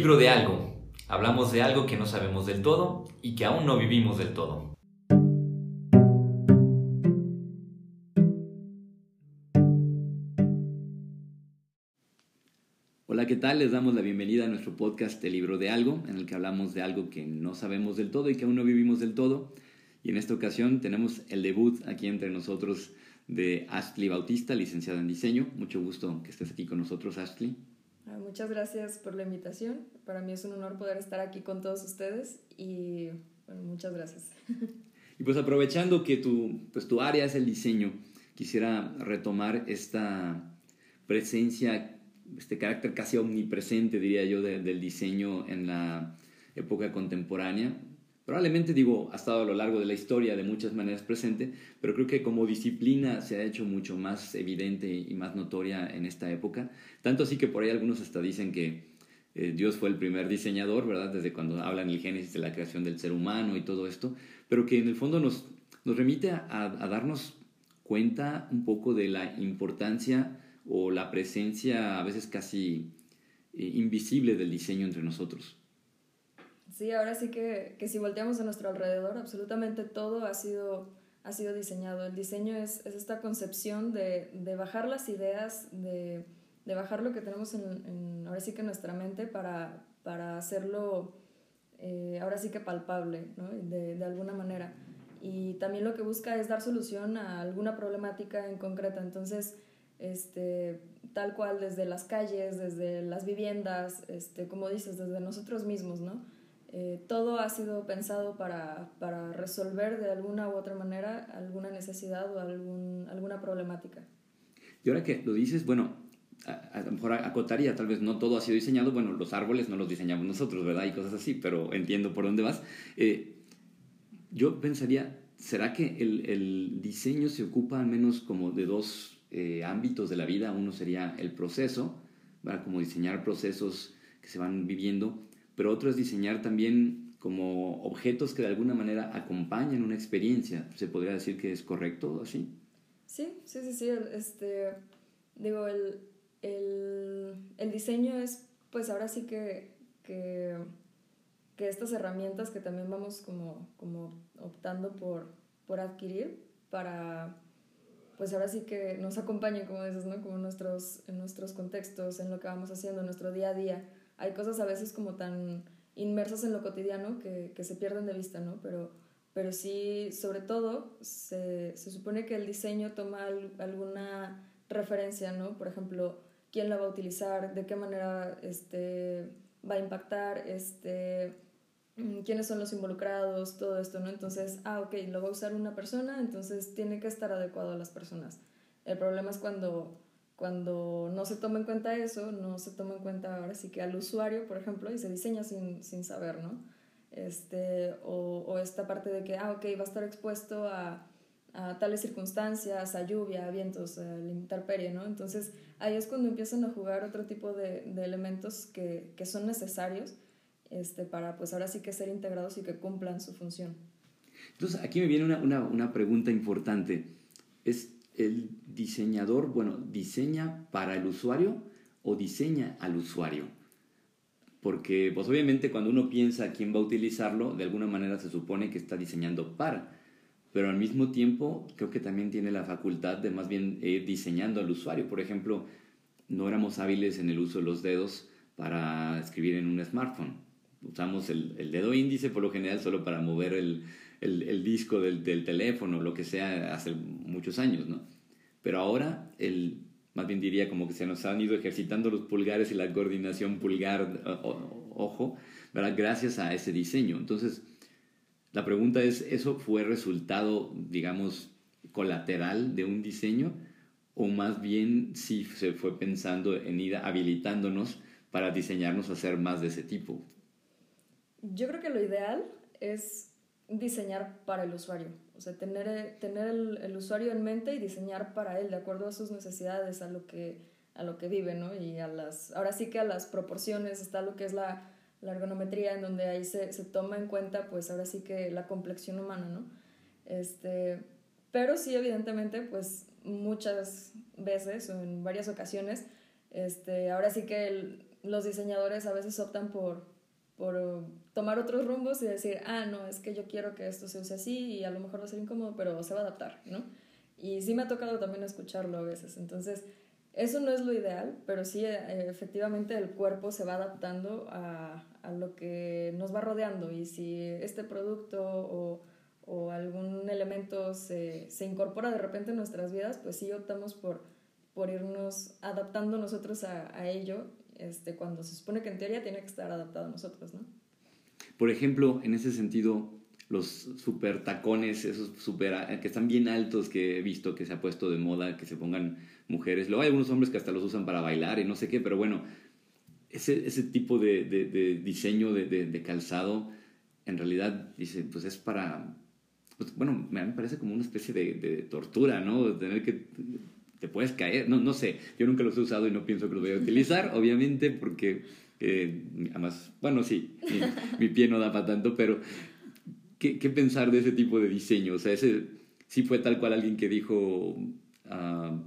libro de algo. Hablamos de algo que no sabemos del todo y que aún no vivimos del todo. Hola, ¿qué tal? Les damos la bienvenida a nuestro podcast El libro de algo, en el que hablamos de algo que no sabemos del todo y que aún no vivimos del todo. Y en esta ocasión tenemos el debut aquí entre nosotros de Ashley Bautista, licenciada en diseño. Mucho gusto que estés aquí con nosotros, Ashley. Muchas gracias por la invitación. Para mí es un honor poder estar aquí con todos ustedes y muchas gracias. Y pues aprovechando que tu, pues tu área es el diseño, quisiera retomar esta presencia, este carácter casi omnipresente, diría yo, del diseño en la época contemporánea, Probablemente digo, ha estado a lo largo de la historia de muchas maneras presente, pero creo que como disciplina se ha hecho mucho más evidente y más notoria en esta época. Tanto así que por ahí algunos hasta dicen que eh, Dios fue el primer diseñador, ¿verdad? Desde cuando hablan el génesis de la creación del ser humano y todo esto, pero que en el fondo nos, nos remite a, darnos cuenta un poco de la importancia o la presencia a veces casi eh, invisible del diseño entre nosotros. Sí, ahora sí que, que si volteamos a nuestro alrededor, absolutamente todo ha sido, ha sido diseñado. El diseño es, es esta concepción de, de, bajar las ideas, de, de, bajar lo que tenemos en, en, ahora sí que en nuestra mente para, para hacerlo eh, ahora sí que palpable, ¿no? de, de alguna manera. Y también lo que busca es dar solución a alguna problemática en concreta. Entonces, este, tal cual desde las calles, desde las viviendas, este, como dices, desde nosotros mismos, ¿no? Eh, todo ha sido pensado para, para, resolver de alguna u otra manera alguna necesidad o algún, alguna problemática. Y ahora que lo dices, bueno, a, lo mejor acotaría, tal vez no todo ha sido diseñado, bueno, los árboles no los diseñamos nosotros, ¿verdad? Y cosas así, pero entiendo por dónde vas. Eh, yo pensaría, ¿será que el, el, diseño se ocupa al menos como de dos eh, ámbitos de la vida? Uno sería el proceso, ¿verdad? Como diseñar procesos que se van viviendo pero otro es diseñar también como objetos que de alguna manera acompañan una experiencia. ¿Se podría decir que es correcto así? Sí, sí, sí, sí. Este, digo, el, el, el diseño es, pues ahora sí que, que, que, estas herramientas que también vamos como, como optando por, por adquirir para, pues ahora sí que nos acompañen, como dices, ¿no? Como nuestros, en nuestros contextos, en lo que vamos haciendo, en nuestro día a día hay cosas a veces como tan inmersas en lo cotidiano que, que se pierden de vista, ¿no? Pero, pero sí, sobre todo, se, se supone que el diseño toma alguna referencia, ¿no? Por ejemplo, quién la va a utilizar, de qué manera este, va a impactar, este, mm, quiénes son los involucrados, todo esto, ¿no? Entonces, ah, ok, lo va a usar una persona, entonces tiene que estar adecuado a las personas. El problema es cuando cuando no se toma en cuenta eso, no se toma en cuenta ahora sí que al usuario, por ejemplo, y se diseña sin, sin saber, ¿no? Este, o, o, esta parte de que, ah, ok, va a estar expuesto a, a tales circunstancias, a lluvia, a vientos, a la intemperie, ¿no? Entonces ahí es cuando empiezan a jugar otro tipo de, de elementos que, que, son necesarios este, para, pues ahora sí que ser integrados y que cumplan su función. Entonces aquí me viene una, una, una pregunta importante. Es el diseñador, bueno, diseña para el usuario o diseña al usuario. Porque, pues obviamente cuando uno piensa quién va a utilizarlo, de alguna manera se supone que está diseñando para. Pero al mismo tiempo, creo que también tiene la facultad de más bien ir diseñando al usuario. Por ejemplo, no éramos hábiles en el uso de los dedos para escribir en un smartphone. Usamos el dedo índice por lo general solo para mover el, el, el disco del, del, teléfono, lo que sea, hace muchos años, ¿no? Pero ahora, el, más bien diría como que se nos han ido ejercitando los pulgares y la coordinación pulgar-ojo, ¿verdad? Gracias a ese diseño. Entonces, la pregunta es, ¿eso fue resultado, digamos, colateral de un diseño? ¿O más bien sí se fue pensando en ir habilitándonos para diseñarnos a hacer más de ese tipo? Yo creo que lo ideal es diseñar para el usuario. O sea, tener, eh, tener el, el, usuario en mente y diseñar para él, de acuerdo a sus necesidades, a lo que, a lo que vive, ¿no? Y a las, ahora sí que a las proporciones está lo que es la, la ergonometría, en donde ahí se, se, toma en cuenta, pues ahora sí que la complexión humana, ¿no? Este, pero sí, evidentemente, pues muchas veces o en varias ocasiones, este, ahora sí que los diseñadores a veces optan por, por tomar otros rumbos y decir, ah, no, es que yo quiero que esto se use así y a lo mejor va a ser incómodo, pero se va a adaptar, ¿no? Y sí me ha tocado también escucharlo a veces. Entonces, eso no es lo ideal, pero sí, eh, efectivamente, el cuerpo se va adaptando a, a, lo que nos va rodeando. Y si este producto o, o algún elemento se, se, incorpora de repente en nuestras vidas, pues sí optamos por, por irnos adaptando nosotros a, a ello, este, cuando se supone que en teoría tiene que estar adaptado a nosotros, ¿no? Por ejemplo, en ese sentido, los super tacones, esos super, que están bien altos que he visto que se ha puesto de moda, que se pongan mujeres. Luego hay algunos hombres que hasta los usan para bailar y no sé qué, pero bueno, ese, ese tipo de, de, diseño de, de, calzado, en realidad, dice, pues es para, pues, bueno, me parece como una especie de, tortura, ¿no? Tener que, te puedes caer, no, no sé, yo nunca los he usado y no pienso que los voy a utilizar, obviamente, porque eh, además, bueno, sí, mi, mi pie no da para tanto, pero ¿qué, ¿qué, pensar de ese tipo de diseño? O sea, ese sí fue tal cual alguien que dijo, uh,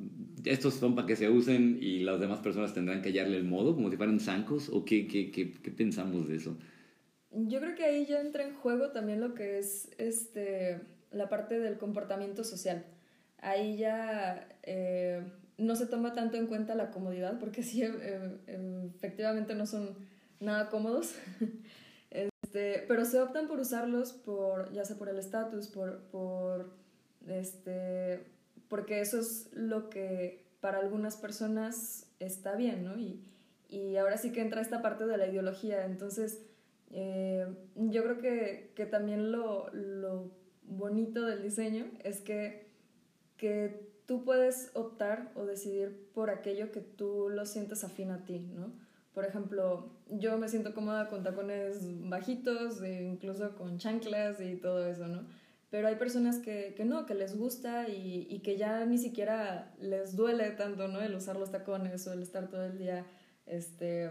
estos son para que se usen y las demás personas tendrán que hallarle el modo, como si fueran zancos, o qué, qué, qué, qué pensamos de eso? Yo creo que ahí ya entra en juego también lo que es este, la parte del comportamiento social. Ahí ya eh, no se toma tanto en cuenta la comodidad, porque sí, eh, efectivamente no son nada cómodos. Este, pero se optan por usarlos por, ya sea por el estatus, por, por, este, porque eso es lo que para algunas personas está bien, ¿no? Y, y ahora sí que entra esta parte de la ideología. Entonces, eh, yo creo que, que también lo, lo, bonito del diseño es que, que tú puedes optar o decidir por aquello que tú lo sientes afín a ti, ¿no? Por ejemplo, yo me siento cómoda con tacones bajitos, e incluso con chanclas y todo eso, ¿no? Pero hay personas que, que no, que les gusta y, y, que ya ni siquiera les duele tanto, ¿no? El usar los tacones o el estar todo el día este,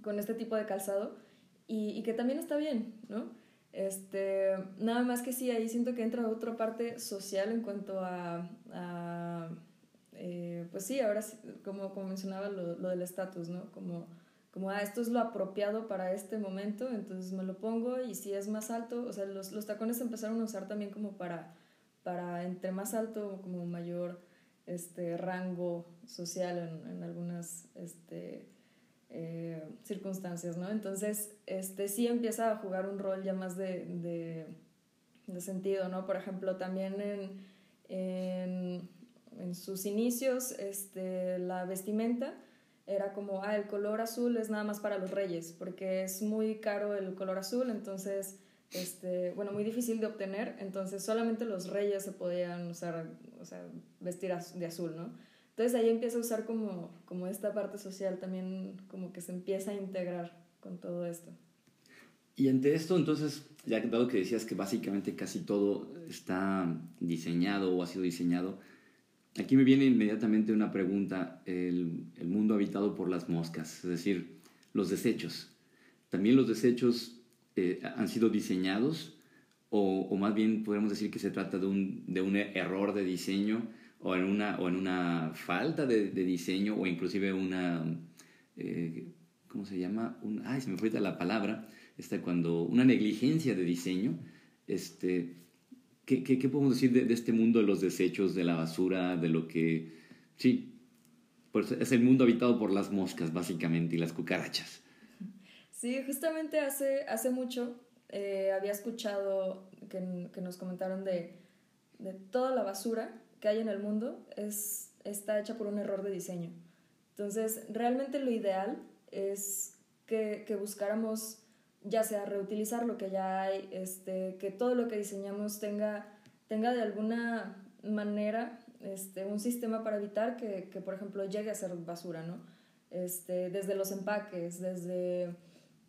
con este tipo de calzado y, y que también está bien, ¿no? Este, nada más que sí, ahí siento que entra otra parte social en cuanto a, a eh, pues sí, ahora como, como mencionaba lo, lo del estatus, ¿no? Como, como, ah, esto es lo apropiado para este momento, entonces me lo pongo y si es más alto, o sea, los, los tacones empezaron a usar también como para, para entre más alto, como mayor este, rango social en, en algunas este, eh, circunstancias, ¿no? Entonces, este, sí empieza a jugar un rol ya más de, de, de sentido, ¿no? Por ejemplo, también en, en en sus inicios este, la vestimenta era como, ah, el color azul es nada más para los reyes, porque es muy caro el color azul, entonces, este, bueno, muy difícil de obtener, entonces solamente los reyes se podían usar, o sea, vestir de azul, ¿no? Entonces ahí empieza a usar como, como esta parte social también, como que se empieza a integrar con todo esto. Y ante esto, entonces, ya dado que decías que básicamente casi todo está diseñado o ha sido diseñado, Aquí me viene inmediatamente una pregunta, el, el, mundo habitado por las moscas, es decir, los desechos. ¿También los desechos eh, han sido diseñados o, o, más bien podemos decir que se trata de un, de un error de diseño o en una, o en una falta de, diseño o inclusive una, eh, ¿cómo se llama? Un, ay, se me fue la palabra, esta cuando una negligencia de diseño, este, ¿Qué, qué, podemos decir de, este mundo de los desechos, de la basura, de lo que... Sí, pues es el mundo habitado por las moscas, básicamente, y las cucarachas. Sí, justamente hace, hace mucho eh, había escuchado que, que, nos comentaron de, de toda la basura que hay en el mundo es, está hecha por un error de diseño. Entonces, realmente lo ideal es que, que buscáramos ya sea reutilizar lo que ya hay, este, que todo lo que diseñamos tenga, tenga de alguna manera este, un sistema para evitar que, que, por ejemplo, llegue a ser basura, ¿no? Este, desde los empaques, desde,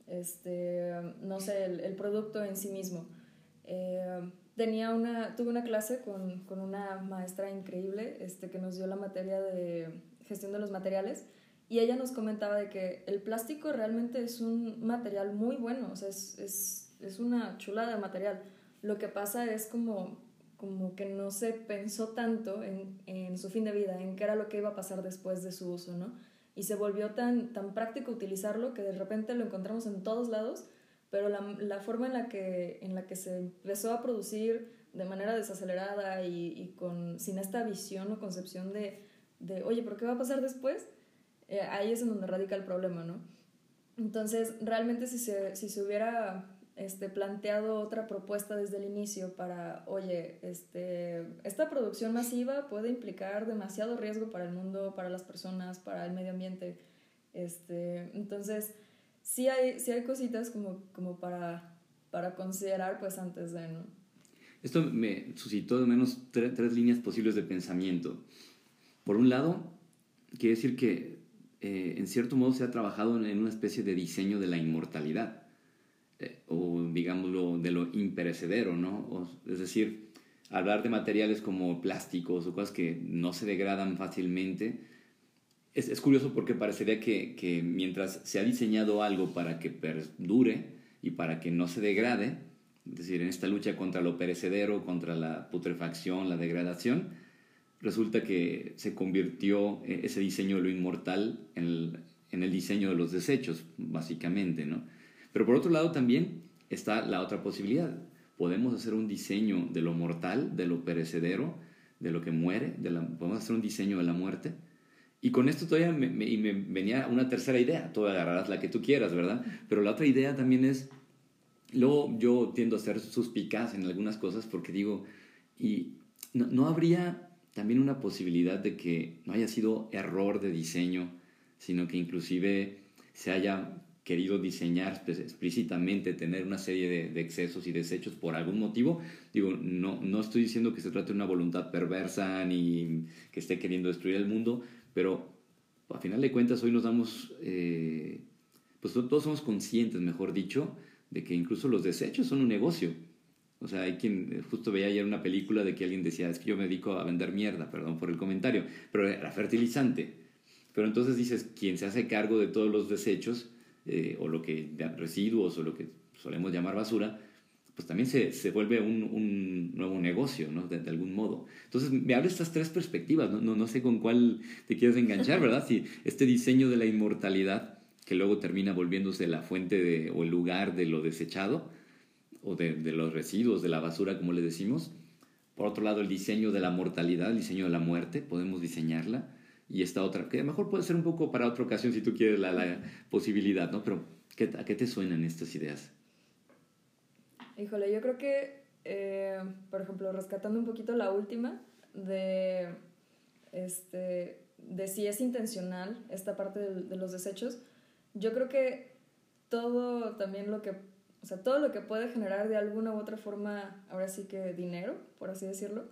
este, no sé, el, el producto en sí mismo. Eh, tenía una, tuve una clase con, con, una maestra increíble este, que nos dio la materia de gestión de los materiales y ella nos comentaba de que el plástico realmente es un material muy bueno, o sea, es, es, es una chulada de material. Lo que pasa es como, como que no se pensó tanto en, en, su fin de vida, en qué era lo que iba a pasar después de su uso, ¿no? y se volvió tan, tan práctico utilizarlo que de repente lo encontramos en todos lados, pero la, la forma en la, que, en la que se empezó a producir de manera desacelerada y, y con, sin esta visión o concepción de, de, oye, ¿pero qué va a pasar después? Eh, ahí es en donde radica el problema, ¿no? Entonces, realmente si se, si se hubiera este, planteado otra propuesta desde el inicio para, oye, este, esta producción masiva puede implicar demasiado riesgo para el mundo, para las personas, para el medio ambiente. Este, entonces, sí hay, sí hay cositas como, como para, para considerar pues antes de, ¿no? Esto me suscitó de menos tres, tres líneas posibles de pensamiento. Por un lado, quiere decir que eh, en cierto modo se ha trabajado en una especie de diseño de la inmortalidad, eh, o digámoslo, de lo imperecedero, ¿no? es decir, hablar de materiales como plásticos o cosas que no se degradan fácilmente, es, es curioso porque parecería que, que, mientras se ha diseñado algo para que perdure y para que no se degrade, es decir, en esta lucha contra lo perecedero, contra la putrefacción, la degradación, resulta que se convirtió eh, ese diseño de lo inmortal en el, en el diseño de los desechos, básicamente, ¿no? Pero por otro lado también está la otra posibilidad. Podemos hacer un diseño de lo mortal, de lo perecedero, de lo que muere, de la, podemos hacer un diseño de la muerte. Y con esto todavía me, me, me venía una tercera idea, tú agarrarás la que tú quieras, ¿verdad? Pero la otra idea también es, luego yo tiendo a ser suspicaz en algunas cosas porque digo, y no, no habría también una posibilidad de que no haya sido error de diseño, sino que inclusive se haya querido diseñar explícitamente, tener una serie de, excesos y desechos por algún motivo. Digo, no, no estoy diciendo que se trate de una voluntad perversa ni que esté queriendo destruir el mundo, pero a final de cuentas hoy nos damos, eh, pues todos somos conscientes, mejor dicho, de que incluso los desechos son un negocio. O sea, hay quien, justo veía ayer una película de que alguien decía, es que yo me dedico a vender mierda, perdón por el comentario, pero era fertilizante. Pero entonces dices, quien se hace cargo de todos los desechos, eh, o lo que, residuos, o lo que solemos llamar basura, pues también se, se vuelve un, un, nuevo negocio, ¿no? De, de, algún modo. Entonces, me habla estas tres perspectivas, ¿no? No, no sé con cuál te quieres enganchar, ¿verdad? Si este diseño de la inmortalidad, que luego termina volviéndose la fuente de, o el lugar de lo desechado, o de, de, los residuos, de la basura, como le decimos. Por otro lado, el diseño de la mortalidad, el diseño de la muerte, podemos diseñarla. Y esta otra, que a lo mejor puede ser un poco para otra ocasión si tú quieres la, la posibilidad, ¿no? Pero, ¿qué, ¿a qué te suenan estas ideas? Híjole, yo creo que, eh, por ejemplo, rescatando un poquito la última, de, este, de si es intencional esta parte de, de los desechos, yo creo que todo también lo que o sea, todo lo que puede generar de alguna u otra forma, ahora sí que dinero, por así decirlo,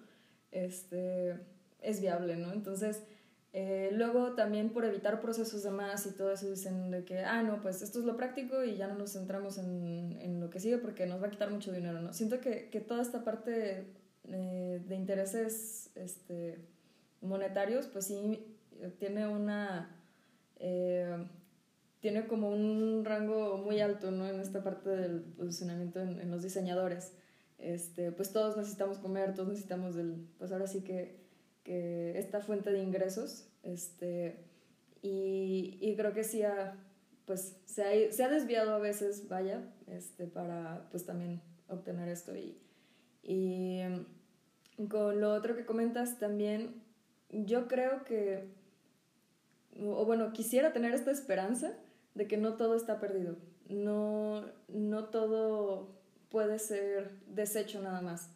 este, es viable, ¿no? Entonces, eh, luego también por evitar procesos de más y todo eso dicen de que, ah, no, pues esto es lo práctico y ya no nos centramos en, en lo que sigue porque nos va a quitar mucho dinero, ¿no? Siento que, que toda esta parte eh, de intereses este, monetarios, pues sí tiene una... Eh, tiene como un rango muy alto ¿no? en esta parte del posicionamiento en, en, los diseñadores. Este, pues todos necesitamos comer, todos necesitamos del, pues ahora sí que, esta fuente de ingresos. Este, y, y creo que sí ha, pues, se, ha, se ha desviado a veces, vaya, este, para pues también obtener esto. Y, y con lo otro que comentas también, yo creo que, o bueno, quisiera tener esta esperanza de que no todo está perdido, no, no todo puede ser deshecho nada más,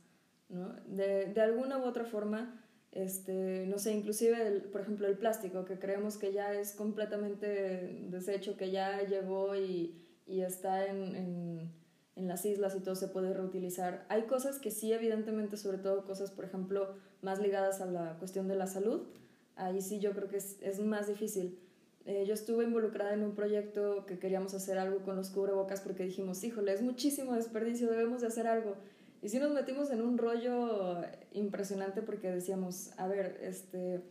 ¿no? De, de alguna u otra forma, este, no sé, inclusive, el, por ejemplo, el plástico, que creemos que ya es completamente deshecho, que ya llegó y, y está en, en, en, las islas y todo se puede reutilizar. Hay cosas que sí, evidentemente, sobre todo cosas, por ejemplo, más ligadas a la cuestión de la salud, ahí sí yo creo que es, es más difícil eh, yo estuve involucrada en un proyecto que queríamos hacer algo con los cubrebocas porque dijimos, híjole, es muchísimo desperdicio, debemos de hacer algo. Y sí nos metimos en un rollo impresionante porque decíamos, a ver, este,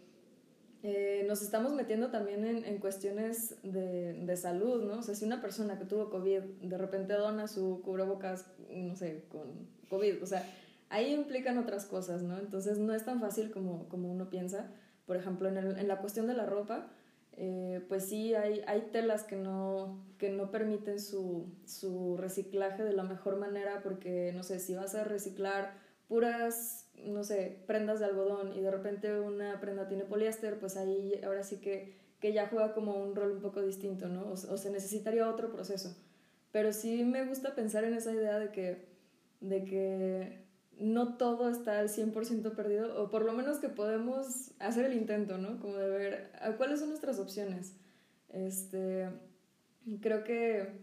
eh, nos estamos metiendo también en, en cuestiones de, de, salud, ¿no? O sea, si una persona que tuvo COVID de repente dona su cubrebocas, no sé, con COVID, o sea, ahí implican otras cosas, ¿no? Entonces no es tan fácil como, como uno piensa. Por ejemplo, en, el, en la cuestión de la ropa, eh, pues sí, hay, hay telas que no, que no permiten su, su reciclaje de la mejor manera porque, no sé, si vas a reciclar puras, no sé, prendas de algodón y de repente una prenda tiene poliéster, pues ahí ahora sí que, que ya juega como un rol un poco distinto, ¿no? O, o, se necesitaría otro proceso. Pero sí me gusta pensar en esa idea de que, de que no todo está al 100% perdido, o por lo menos que podemos hacer el intento, ¿no? Como de ver cuáles son nuestras opciones. Este, creo que,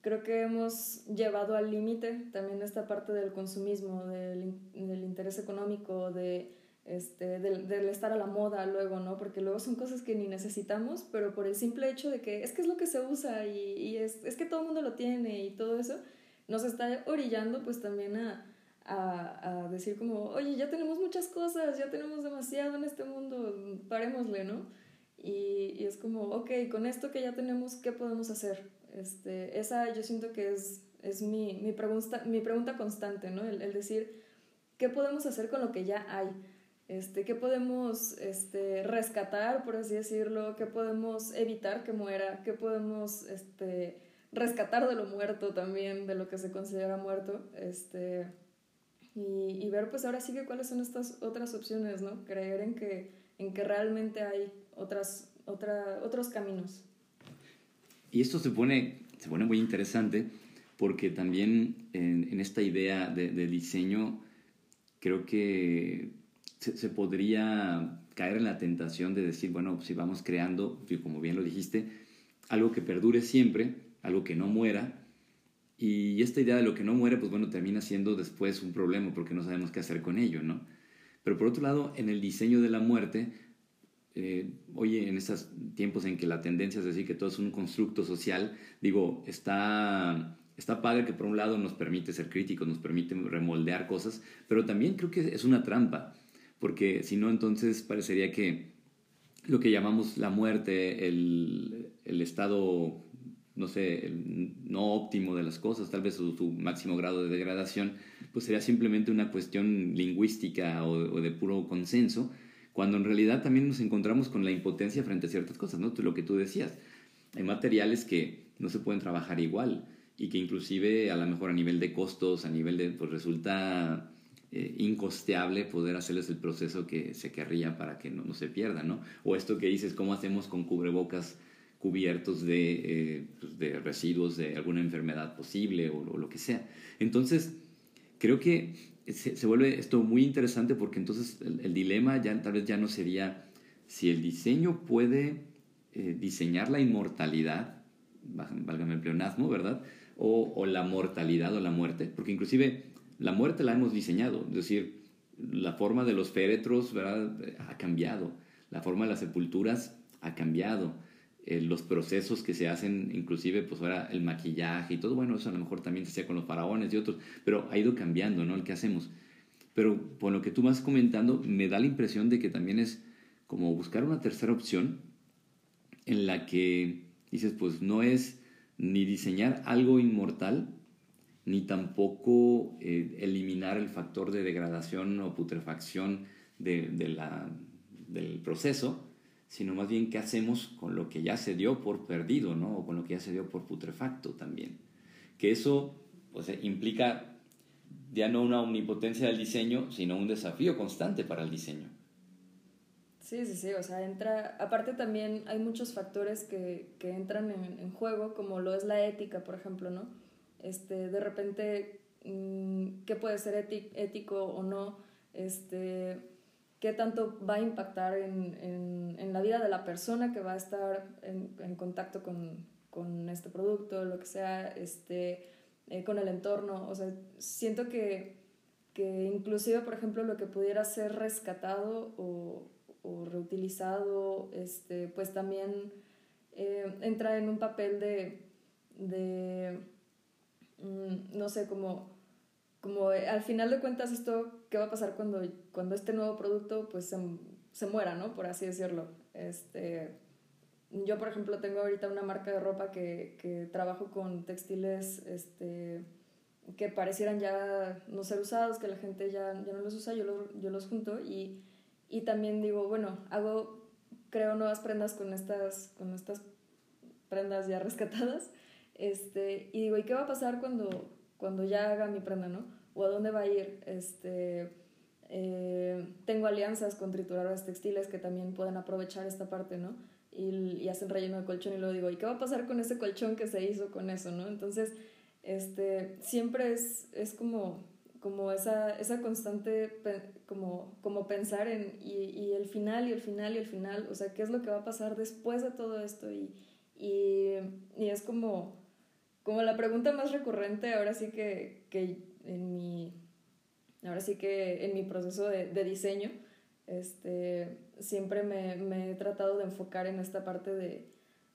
creo que hemos llevado al límite también esta parte del consumismo, del, del interés económico, de, este, del, del, estar a la moda luego, ¿no? Porque luego son cosas que ni necesitamos, pero por el simple hecho de que es que es lo que se usa y, y es, es que todo el mundo lo tiene y todo eso, nos está orillando pues también a a, a, decir como, oye, ya tenemos muchas cosas, ya tenemos demasiado en este mundo, parémosle, ¿no? Y, y, es como, ok, con esto que ya tenemos, ¿qué podemos hacer? Este, esa yo siento que es, es mi, mi, pregunta, mi pregunta constante, ¿no? El, el, decir, ¿qué podemos hacer con lo que ya hay? Este, ¿Qué podemos este, rescatar, por así decirlo? ¿Qué podemos evitar que muera? ¿Qué podemos este, rescatar de lo muerto también, de lo que se considera muerto? Este, y, y, ver pues ahora sí que cuáles son estas otras opciones, ¿no? Creer en que, en que realmente hay otras, otra, otros caminos. Y esto se pone, se pone muy interesante porque también en, en esta idea de, de, diseño creo que se, se, podría caer en la tentación de decir, bueno, si vamos creando, como bien lo dijiste, algo que perdure siempre, algo que no muera, y esta idea de lo que no muere, pues bueno, termina siendo después un problema porque no sabemos qué hacer con ello, ¿no? Pero por otro lado, en el diseño de la muerte, eh, oye, en estos tiempos en que la tendencia es decir que todo es un constructo social, digo, está, está padre que por un lado nos permite ser críticos, nos permite remoldear cosas, pero también creo que es una trampa, porque si no, entonces parecería que lo que llamamos la muerte, el, el estado no sé, no óptimo de las cosas, tal vez su, máximo grado de degradación, pues sería simplemente una cuestión lingüística o, o, de puro consenso, cuando en realidad también nos encontramos con la impotencia frente a ciertas cosas, ¿no? Lo que tú decías, hay materiales que no se pueden trabajar igual y que inclusive a lo mejor a nivel de costos, a nivel de, pues resulta eh, incosteable poder hacerles el proceso que se querría para que no, no se pierda, ¿no? O esto que dices, ¿cómo hacemos con cubrebocas? Cubiertos de, eh, pues de, residuos de alguna enfermedad posible o, lo que sea. Entonces, creo que se, vuelve esto muy interesante porque entonces el, el, dilema ya tal vez ya no sería si el diseño puede eh, diseñar la inmortalidad, válgame el pleonasmo, ¿verdad? O, o la mortalidad o la muerte, porque inclusive la muerte la hemos diseñado, es decir, la forma de los féretros ¿verdad? ha cambiado, la forma de las sepulturas ha cambiado, eh, los procesos que se hacen, inclusive pues ahora el maquillaje y todo, bueno, eso a lo mejor también se hacía con los faraones y otros, pero ha ido cambiando, ¿no? El que hacemos. Pero por lo que tú vas comentando, me da la impresión de que también es como buscar una tercera opción en la que dices, pues no es ni diseñar algo inmortal, ni tampoco eh, eliminar el factor de degradación o putrefacción de, del proceso, sino más bien qué hacemos con lo que ya se dio por perdido, ¿no? O con lo que ya se dio por putrefacto también. Que eso pues, implica ya no una omnipotencia del diseño, sino un desafío constante para el diseño. Sí, sí, sí, o sea, entra, aparte también hay muchos factores que, que entran en, juego, como lo es la ética, por ejemplo, ¿no? Este, de repente, mmm, ¿qué puede ser ético o no? Este, qué tanto va a impactar en, en, en, la vida de la persona que va a estar en, en contacto con, con, este producto, lo que sea, este, eh, con el entorno. O sea, siento que, que inclusive, por ejemplo, lo que pudiera ser rescatado o, o reutilizado, este, pues también eh, entra en un papel de, de mm, no sé, como como al final de cuentas esto, ¿qué va a pasar cuando, cuando este nuevo producto pues se, se muera, ¿no? Por así decirlo. Este, yo, por ejemplo, tengo ahorita una marca de ropa que, que trabajo con textiles este, que parecieran ya no ser usados, que la gente ya, ya no los usa, yo, lo, yo los junto y, y también digo, bueno, hago creo nuevas prendas con estas, con estas prendas ya rescatadas. Este, y digo, ¿y qué va a pasar cuando, cuando ya haga mi prenda, no? ¿O a dónde va a ir? Este, eh, tengo alianzas con trituradores textiles que también pueden aprovechar esta parte, ¿no? Y, hacen relleno de colchón y luego digo, ¿y qué va a pasar con ese colchón que se hizo con eso, no? Entonces, este, siempre es, es como, como esa, esa constante, como, como pensar en, y, el final, y el final, y el final, o sea, ¿qué es lo que va a pasar después de todo esto? Y, y es como, como la pregunta más recurrente ahora sí que, que en mi, ahora sí que en mi proceso de, de diseño, este, siempre me, me, he tratado de enfocar en esta parte de,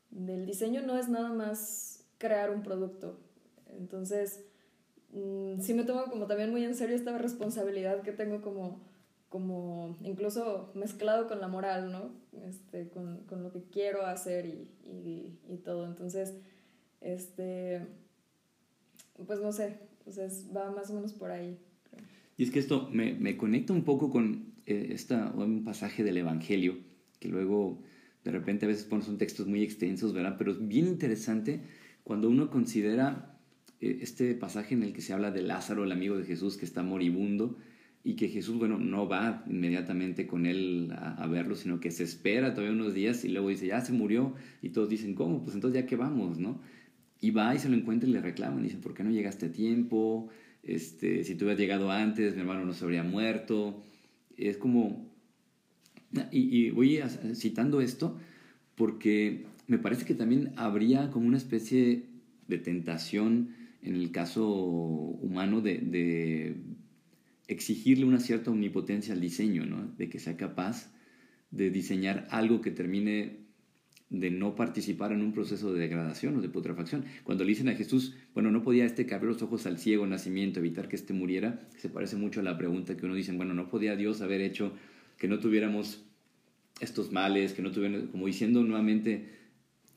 del diseño, no es nada más crear un producto, entonces, mm, sí me tomo como también muy en serio esta responsabilidad que tengo como, como incluso mezclado con la moral, ¿no? Este, con, con lo que quiero hacer y, y, y, todo. Entonces, este, pues no sé, pues va más o menos por ahí. Y es que esto me, me conecta un poco con eh, esta, un pasaje del Evangelio, que luego de repente a veces son textos muy extensos, ¿verdad? Pero es bien interesante cuando uno considera eh, este pasaje en el que se habla de Lázaro, el amigo de Jesús, que está moribundo y que Jesús, bueno, no va inmediatamente con él a, verlo, sino que se espera todavía unos días y luego dice, ya se murió. Y todos dicen, ¿cómo? Pues entonces ya que vamos, ¿no? Y va y se lo encuentra y le reclaman. Dice, ¿por qué no llegaste a tiempo? Este, si tú hubieras llegado antes, mi hermano no se habría muerto. Es como... Y, y voy citando esto porque me parece que también habría como una especie de tentación en el caso humano de, exigirle una cierta omnipotencia al diseño, ¿no? de que sea capaz de diseñar algo que termine de no participar en un proceso de degradación o de putrefacción. Cuando le dicen a Jesús, bueno, no podía este que abrir los ojos al ciego nacimiento, evitar que éste muriera, se parece mucho a la pregunta que uno dice, bueno, no podía Dios haber hecho que no tuviéramos estos males, que no tuviéramos, como diciendo nuevamente,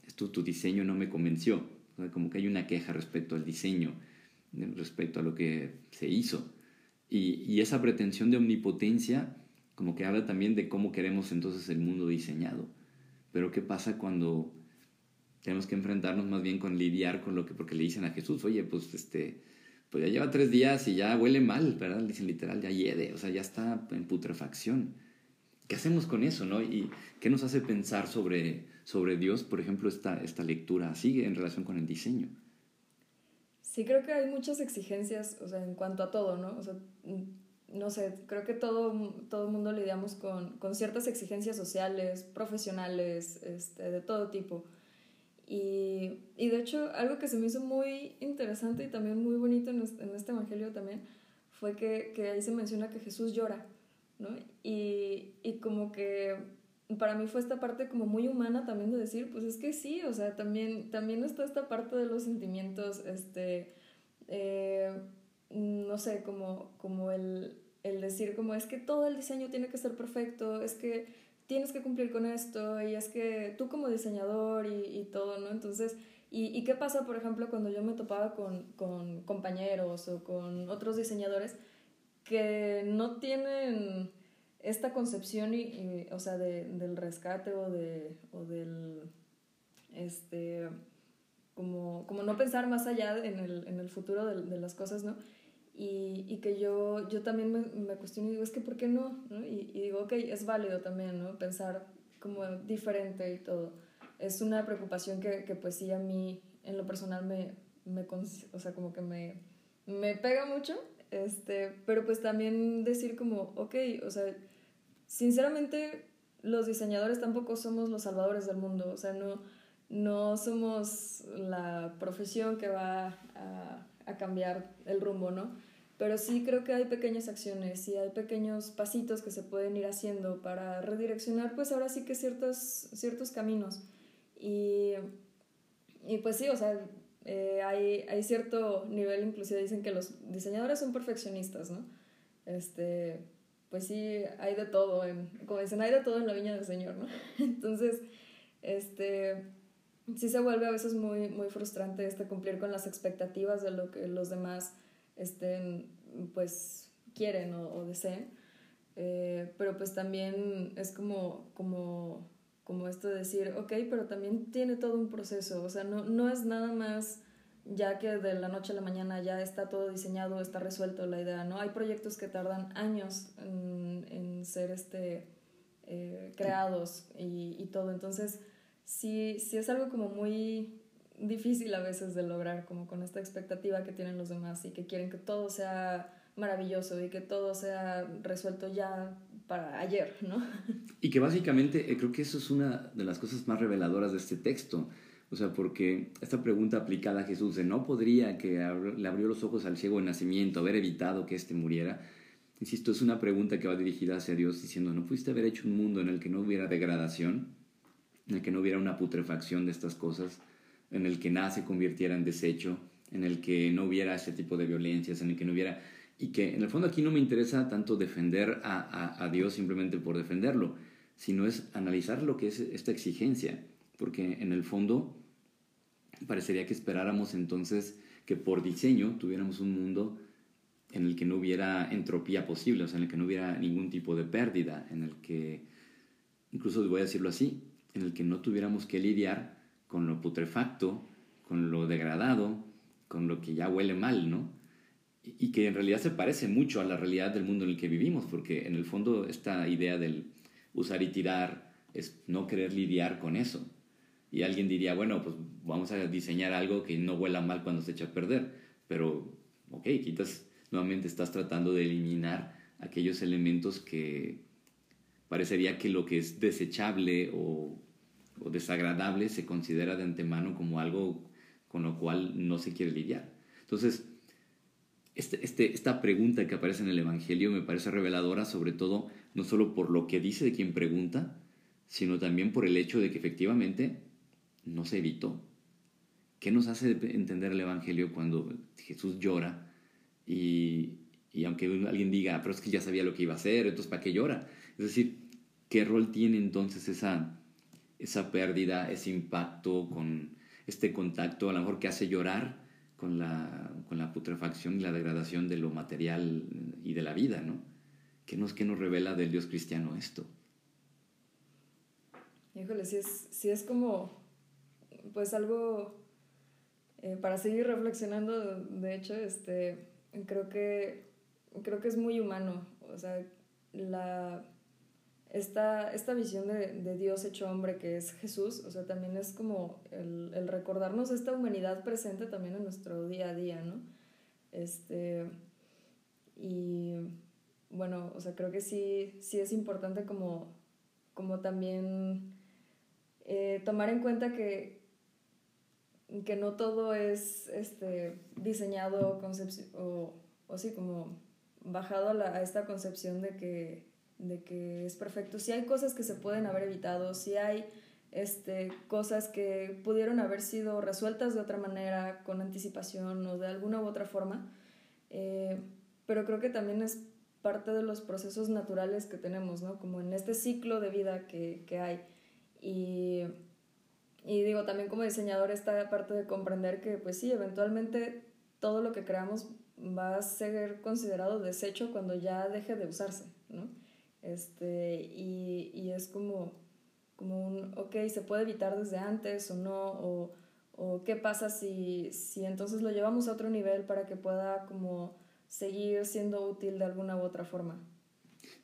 esto, tu diseño no me convenció como que hay una queja respecto al diseño, respecto a lo que se hizo. Y, y, esa pretensión de omnipotencia como que habla también de cómo queremos entonces el mundo diseñado. Pero ¿qué pasa cuando tenemos que enfrentarnos más bien con lidiar con lo que, porque le dicen a Jesús, oye, pues este, pues ya lleva tres días y ya huele mal, ¿verdad? Le dicen literal, ya hiede, o sea, ya está en putrefacción. ¿Qué hacemos con eso, no? ¿Y qué nos hace pensar sobre, sobre Dios, por ejemplo, esta, esta lectura así en relación con el diseño? Sí, creo que hay muchas exigencias, o sea, en cuanto a todo, ¿no? No sé, creo que todo, todo el mundo lidiamos con, con, ciertas exigencias sociales, profesionales, este, de todo tipo. Y, y, de hecho, algo que se me hizo muy interesante y también muy bonito en este, en este evangelio también fue que, que, ahí se menciona que Jesús llora, ¿no? Y, y como que para mí fue esta parte como muy humana también de decir, pues es que sí, o sea, también, también está esta parte de los sentimientos, este, eh, no sé, como, como el, el decir como es que todo el diseño tiene que ser perfecto, es que tienes que cumplir con esto y es que tú como diseñador y, y todo, ¿no? Entonces, y, ¿y, qué pasa, por ejemplo, cuando yo me topaba con, con compañeros o con otros diseñadores que no tienen esta concepción, y, o sea, de, del rescate o, de, o del, este, como, como no pensar más allá en el, en el futuro de, de, las cosas, ¿no? Y, y, que yo, yo también me, me, cuestiono y digo, es que ¿por qué no? ¿no? Y, y, digo, ok, es válido también, ¿no? Pensar como diferente y todo. Es una preocupación que, que pues sí a mí, en lo personal, me, me o sea, como que me, me pega mucho, este, pero pues también decir como, ok, o sea, sinceramente los diseñadores tampoco somos los salvadores del mundo, o sea, no, no somos la profesión que va a, a cambiar el rumbo, ¿no? Pero sí creo que hay pequeñas acciones y hay pequeños pasitos que se pueden ir haciendo para redireccionar, pues ahora sí que ciertos, ciertos caminos. Y, y pues sí, o sea, eh, hay, hay cierto nivel, inclusive dicen que los diseñadores son perfeccionistas, ¿no? Este, pues sí, hay de todo, en, como dicen, hay de todo en la viña del Señor, ¿no? Entonces, este, sí se vuelve a veces muy, muy frustrante este cumplir con las expectativas de lo que los demás estén, pues, quieren o, deseen. Eh, pero pues también es como, como, como esto de decir, ok, pero también tiene todo un proceso, o sea, no, no es nada más ya que de la noche a la mañana ya está todo diseñado, está resuelto la idea, ¿no? Hay proyectos que tardan años en, en ser este, eh, creados y, y, todo, entonces sí, sí es algo como muy difícil a veces de lograr, como con esta expectativa que tienen los demás y que quieren que todo sea maravilloso y que todo sea resuelto ya para ayer, ¿no? Y que básicamente eh, creo que eso es una de las cosas más reveladoras de este texto. O sea, porque esta pregunta aplicada a Jesús de no podría que le abrió los ojos al ciego de nacimiento, haber evitado que éste muriera, insisto, es una pregunta que va dirigida hacia Dios diciendo, ¿no pudiste haber hecho un mundo en el que no hubiera degradación, en el que no hubiera una putrefacción de estas cosas, en el que nada se convirtiera en desecho, en el que no hubiera ese tipo de violencias, en el que no hubiera y que en el fondo aquí no me interesa tanto defender a, a, Dios simplemente por defenderlo, sino es analizar lo que es esta exigencia, porque en el fondo parecería que esperáramos entonces que por diseño tuviéramos un mundo en el que no hubiera entropía posible, o sea, en el que no hubiera ningún tipo de pérdida, en el que, incluso voy a decirlo así, en el que no tuviéramos que lidiar con lo putrefacto, con lo degradado, con lo que ya huele mal, ¿no? y que en realidad se parece mucho a la realidad del mundo en el que vivimos, porque en el fondo esta idea del usar y tirar es no querer lidiar con eso. Y alguien diría, bueno, pues vamos a diseñar algo que no huela mal cuando se echa a perder, pero, ok, quitas, nuevamente estás tratando de eliminar aquellos elementos que parecería que lo que es desechable o, o desagradable se considera de antemano como algo con lo cual no se quiere lidiar. Entonces, este, este, esta pregunta que aparece en el Evangelio me parece reveladora, sobre todo no solo por lo que dice de quien pregunta, sino también por el hecho de que efectivamente no se evitó. ¿Qué nos hace entender el Evangelio cuando Jesús llora y, y aunque alguien diga, ah, pero es que ya sabía lo que iba a hacer, entonces ¿para qué llora? Es decir, ¿qué rol tiene entonces esa, esa pérdida, ese impacto con este contacto, a lo mejor que hace llorar? con la, con la putrefacción y la degradación de lo material y de la vida, ¿no? ¿Qué nos, qué nos revela del Dios cristiano esto? Híjole, si es, si es como, pues algo eh, para seguir reflexionando, de hecho, este, creo que, creo que es muy humano, o sea, la esta, esta visión de, de, Dios hecho hombre que es Jesús, o sea, también es como el, el, recordarnos esta humanidad presente también en nuestro día a día, ¿no? Este, y bueno, o sea, creo que sí, sí es importante como, como también eh, tomar en cuenta que, que no todo es este, diseñado o, o sí, como bajado a, a esta concepción de que de que es perfecto. Si hay cosas que se pueden haber evitado, si hay este, cosas que pudieron haber sido resueltas de otra manera, con anticipación o de alguna u otra forma, eh, pero creo que también es parte de los procesos naturales que tenemos, ¿no? Como en este ciclo de vida que, que hay. Y, y digo, también como diseñador esta parte de comprender que, pues sí, eventualmente todo lo que creamos va a ser considerado desecho cuando ya deje de usarse, ¿no? Este, y, y es como, como un, ok, se puede evitar desde antes o no, o, o qué pasa si, si entonces lo llevamos a otro nivel para que pueda como seguir siendo útil de alguna u otra forma.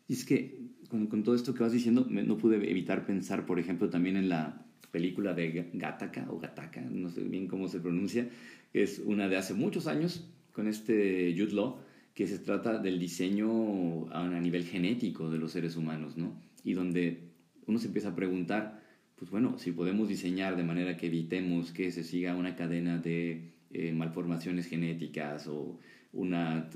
Y es que con, con todo esto que vas diciendo, no pude evitar pensar, por ejemplo, también en la película de Gataka o Gataka, no sé bien cómo se pronuncia, es una de hace muchos años con este Jude Law, que se trata del diseño a, nivel genético de los seres humanos, ¿no? Y donde uno se empieza a preguntar, pues bueno, si podemos diseñar de manera que evitemos que se siga una cadena de eh, malformaciones genéticas o una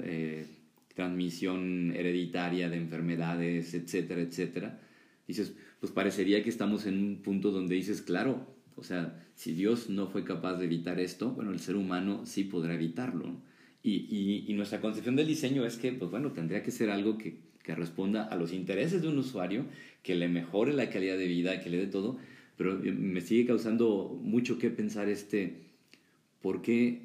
eh, transmisión hereditaria de enfermedades, etcétera, etcétera, dices, pues parecería que estamos en un punto donde dices, claro, o sea, si Dios no fue capaz de evitar esto, bueno, el ser humano sí podrá evitarlo. ¿No? Y, y, nuestra concepción del diseño es que, pues bueno, tendría que ser algo que, que, responda a los intereses de un usuario, que le mejore la calidad de vida, que le dé todo, pero me sigue causando mucho que pensar este, ¿por qué,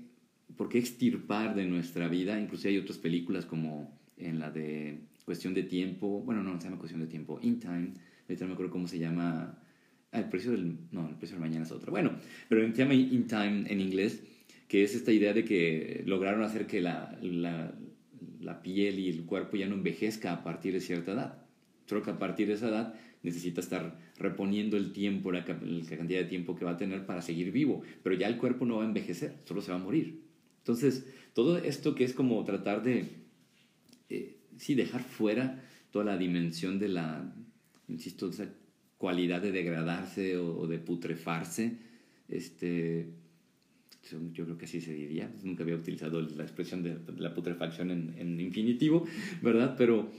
¿por qué extirpar de nuestra vida? Incluso hay otras películas como en la de Cuestión de Tiempo, bueno, no, no se llama Cuestión de Tiempo, In Time, ahorita no me acuerdo cómo se llama Ah, el precio del... No, el precio del mañana es otro. Bueno, pero se llama In Time en inglés, que es esta idea de que lograron hacer que la, la, piel y el cuerpo ya no envejezca a partir de cierta edad. Solo que a partir de esa edad necesita estar reponiendo el tiempo, la, cantidad de tiempo que va a tener para seguir vivo, pero ya el cuerpo no va a envejecer, solo se va a morir. Entonces, todo esto que es como tratar de, eh, sí, dejar fuera toda la dimensión de la, insisto, esa cualidad de degradarse o, de putrefarse, este, yo creo que así se diría, nunca había utilizado la expresión de, la putrefacción en, en, infinitivo, ¿verdad? Pero,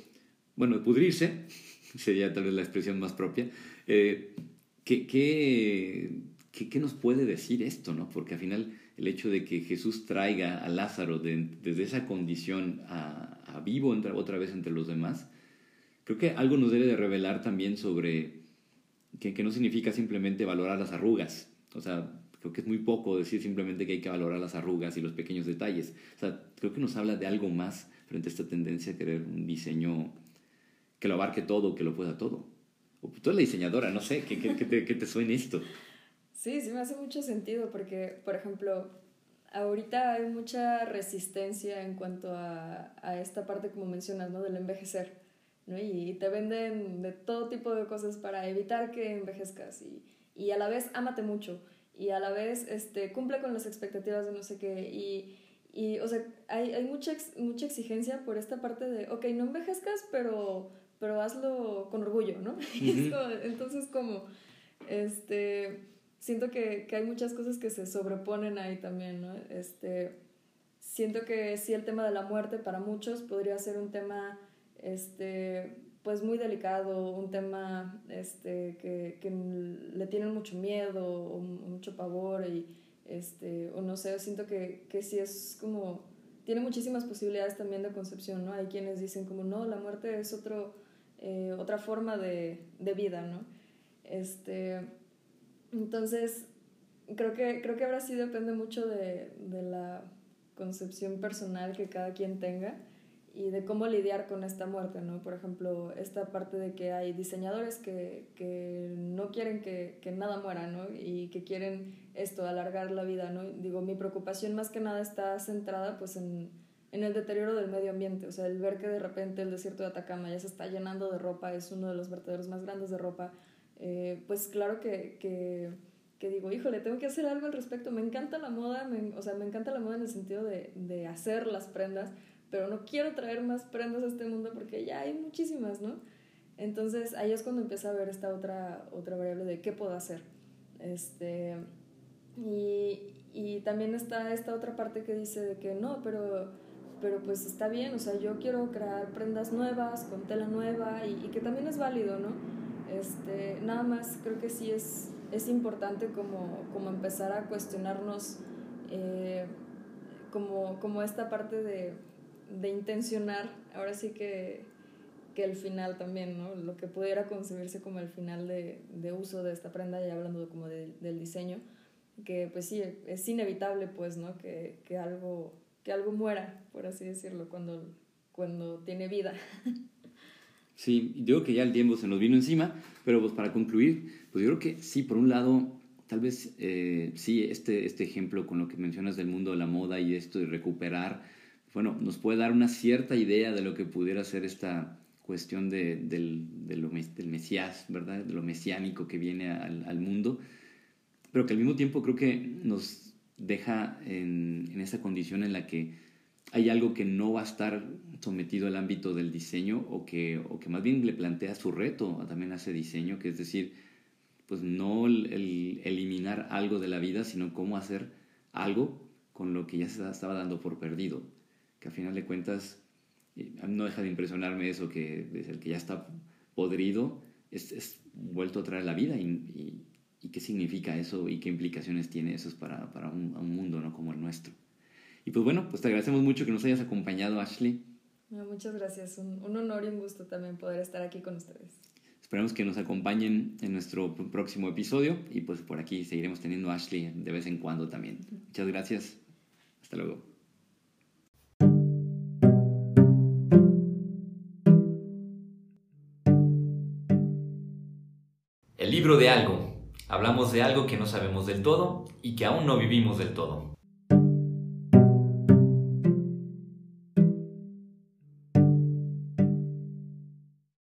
bueno, pudrirse sería tal vez la expresión más propia. Eh, ¿qué, qué, qué, nos puede decir esto, no? Porque al final el hecho de que Jesús traiga a Lázaro desde esa condición a, a vivo otra vez entre los demás, creo que algo nos debe de revelar también sobre que, que no significa simplemente valorar las arrugas. O sea, creo que es muy poco decir simplemente que hay que valorar las arrugas y los pequeños detalles. O sea, creo que nos habla de algo más frente a esta tendencia a querer un diseño que lo abarque todo, que lo pueda todo. O tú eres la diseñadora, no sé, ¿qué, qué, qué te, qué te suena esto? Sí, sí me hace mucho sentido porque, por ejemplo, ahorita hay mucha resistencia en cuanto a, a esta parte, como mencionas, ¿no? Del envejecer. ¿no? Y te venden de todo tipo de cosas para evitar que envejezcas y, y a la vez ámate mucho y a la vez este, cumple con las expectativas de no sé qué y, y o sea, hay, hay mucha, mucha exigencia por esta parte de, ok, no envejezcas, pero, pero hazlo con orgullo, ¿no? entonces como, este, siento que, que, hay muchas cosas que se sobreponen ahí también, ¿no? Este, siento que sí el tema de la muerte para muchos podría ser un tema este, pues muy delicado, un tema este, que, que le tienen mucho miedo o mucho pavor y, este, o no sé, siento que, que sí es como, tiene muchísimas posibilidades también de concepción, ¿no? Hay quienes dicen como, no, la muerte es otro, eh, otra forma de, de, vida, ¿no? Este, entonces, creo que, creo que ahora sí depende mucho de, de la concepción personal que cada quien tenga y de cómo lidiar con esta muerte, ¿no? Por ejemplo, esta parte de que hay diseñadores que, que no quieren que, que, nada muera, ¿no? Y que quieren esto, alargar la vida, ¿no? Digo, mi preocupación más que nada está centrada pues en, en el deterioro del medio ambiente, o sea, el ver que de repente el desierto de Atacama ya se está llenando de ropa, es uno de los vertederos más grandes de ropa, eh, pues claro que, que, que, digo, híjole, tengo que hacer algo al respecto, me encanta la moda, o sea, me encanta la moda en el sentido de, de hacer las prendas, pero no quiero traer más prendas a este mundo porque ya hay muchísimas, ¿no? Entonces ahí es cuando empieza a ver esta otra, otra variable de qué puedo hacer. Este, y, y también está esta otra parte que dice de que no, pero, pero pues está bien, o sea, yo quiero crear prendas nuevas, con tela nueva y, y que también es válido, ¿no? Este, nada más creo que sí es, es importante como, como empezar a cuestionarnos eh, como, como esta parte de de intencionar, ahora sí que, que el final también, ¿no? Lo que pudiera concebirse como el final de, de uso de esta prenda, ya hablando como de, del diseño, que pues sí, es inevitable pues, ¿no? Que, que, algo, que algo muera, por así decirlo, cuando, cuando tiene vida. Sí, digo que ya el tiempo se nos vino encima, pero pues para concluir, pues yo creo que sí, por un lado, tal vez eh, sí, este, este ejemplo con lo que mencionas del mundo de la moda y esto de recuperar bueno, nos puede dar una cierta idea de lo que pudiera ser esta cuestión de, del, del, Mesías, ¿verdad? De lo mesiánico que viene al, mundo, pero que al mismo tiempo creo que nos deja en, en esa condición en la que hay algo que no va a estar sometido al ámbito del diseño o que, o que más bien le plantea su reto también a ese diseño, que es decir, pues no el, eliminar algo de la vida, sino cómo hacer algo con lo que ya se estaba dando por perdido que a final de cuentas no deja de impresionarme eso, que desde el que ya está podrido es, es vuelto a traer la vida y, y, qué significa eso y qué implicaciones tiene eso para, para un, un, mundo ¿no? como el nuestro. Y pues bueno, pues te agradecemos mucho que nos hayas acompañado, Ashley. muchas gracias, un, un honor y un gusto también poder estar aquí con ustedes. Esperamos que nos acompañen en nuestro próximo episodio y pues por aquí seguiremos teniendo a Ashley de vez en cuando también. Muchas gracias. Hasta luego. De algo. Hablamos de algo que no sabemos del todo y que aún no vivimos del todo.